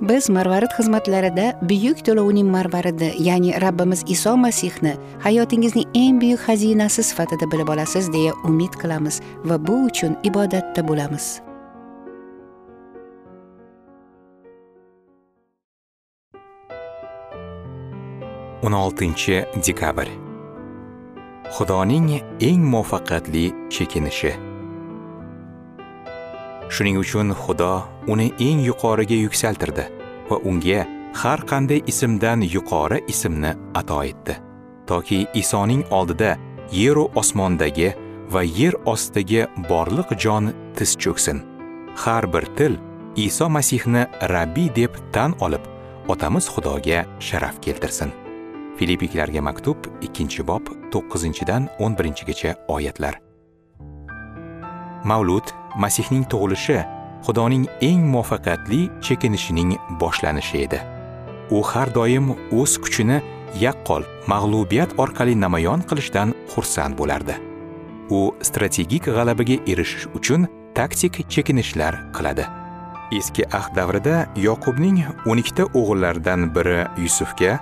Biz marvarid xizmatlarida buyuk to'lovning marvaridi ya'ni rabbimiz iso masihni hayotingizning eng buyuk xazinasi sifatida bilib olasiz deya umid qilamiz va bu uchun ibodatda bo'lamiz. O'n oltinchi dekabr. Xudoning eng muvaffaqiyatli chekinishi. Shuning uchun xudo uni eng yuqoriga yuksaltirdi va unga har qanday ismdan yuqori ismni ato etdi. Toki isoning oldida yeru osmondagi va yer ostidagi borliq jon tiz cho'ksin. Har bir til iso masihni rabbiy deb tan olib otamiz xudoga sharaf keltirsin. Filippiklarga maktub 2 bob 9dan 11gacha oyatlar. Mavlud masihning tug'ilishi xudoning eng muvaffaqiyatli chekinishining boshlanishi edi. U har doim o'z kuchini yaqqol mag'lubiyat orqali namoyon qilishdan xursand bo'lardi. U strategik g'alabaga erishish uchun taktik chekinishlar qiladi. Eski ahd davrida yoqubning 12 ta o'g'illaridan biri yusufga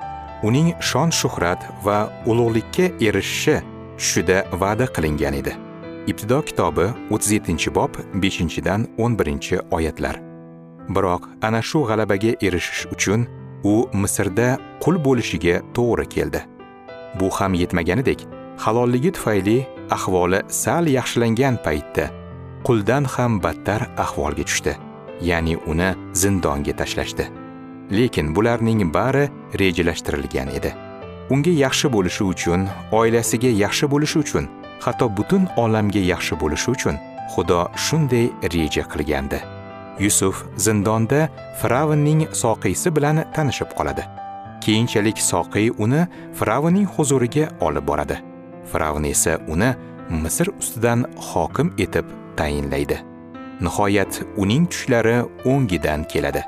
uning shon shuhrat va ulug'likka erishishi tushida va'da qilingan edi. Ibtido kitobi 37 bob 5dan 11 oyatlar. Biroq ana shu g'alabaga erishish uchun u misrda qul bo'lishiga to'g'ri keldi. Bu ham yetmaganidek halolligi tufayli ahvoli sal yaxshilangan paytda quldan ham battar ahvolga tushdi ya'ni uni zindonga tashlashdi. Lekin bularning bari rejalashtirilgan edi. Unga yaxshi bo'lishi uchun oilasiga yaxshi bo'lishi uchun hatto butun olamga yaxshi bo'lishi uchun xudo shunday reja qilgandi. Yusuf zindonda fir'avnning soqiysi bilan tanishib qoladi. Keyinchalik soqiy uni fir'avnning huzuriga olib boradi. Fir'avn esa uni misr ustidan hokim etib tayinlaydi. Nihoyat uning tushlari o'ngidan keladi.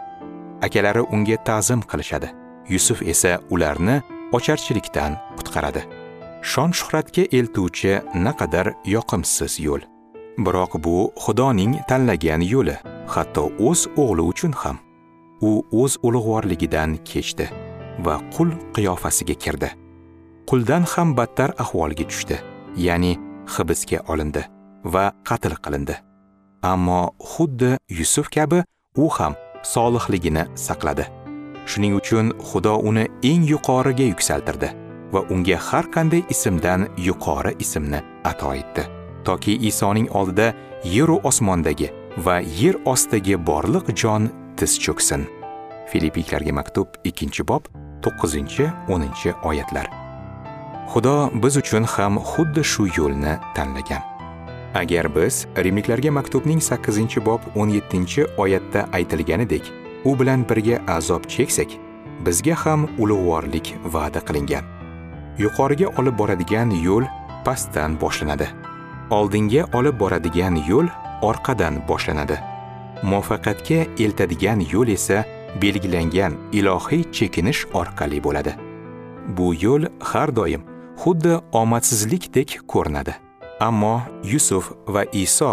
Akalari unga ta'zim qilishadi. Yusuf esa ularni ocharchilikdan qutqaradi. Shon shuhratga eltuvchi naqadar yoqimsiz yo'l. Biroq bu xudoning tanlagan yo'li hatto o'z o'g'li uchun ham. U o'z ulug'vorligidan kechdi va qul qiyofasiga kirdi. Quldan ham battar ahvolga tushdi ya'ni hibsga olindi va qatl qilindi. Ammo xuddi yusuf kabi u ham solihligini saqladi. Shuning uchun xudo uni eng yuqoriga yuksaltirdi. Va unga har qanday ismdan yuqori ismni ato etdi. Toki isoning oldida yeru osmondagi va yer ostidagi borliq jon tiz cho'ksin. Filippiklarga maktub 2 bob 9 10 oyatlar. Xudo biz uchun ham xuddi shu yo'lni tanlagan. Agar biz rimliklarga maktubning 8 bob 17 oyatda aytilganidek u bilan birga azob cheksak bizga ham ulug'vorlik va'da qilingan. Yuqoriga olib boradigan yo'l pastdan boshlanadi. Oldinga olib boradigan yo'l orqadan boshlanadi. Muvaffaqiyatga eltadigan yo'l esa belgilangan ilohiy chekinish orqali bo'ladi. Bu yo'l har doim xuddi omadsizlikdek ko'rinadi. Ammo yusuf va iso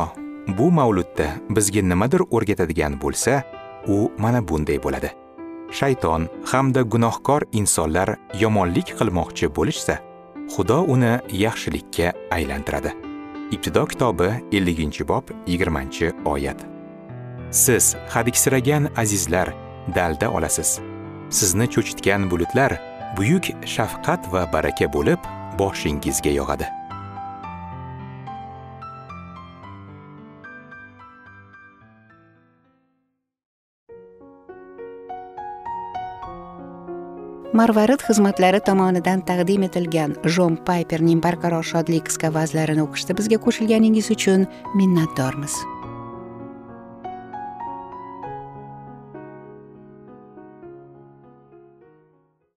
bu mavludda bizga nimadir o'rgatadigan bo'lsa u mana bunday bo'ladi. Shayton hamda gunohkor insonlar yomonlik qilmoqchi bo'lishsa xudo uni yaxshilikka aylantiradi. Ibtido kitobi 50 bob 20 oyat. Siz hadiksiragan azizlar dalda olasiz. Sizni cho'chitgan bulutlar buyuk shafqat va baraka bo'lib boshingizga yog'adi. Marvarid xizmatlari tomonidan taqdim etilgan jon payperning barqaror shodlik qisqa vazlarini o'qishda bizga qo'shilganingiz uchun minnatdormiz.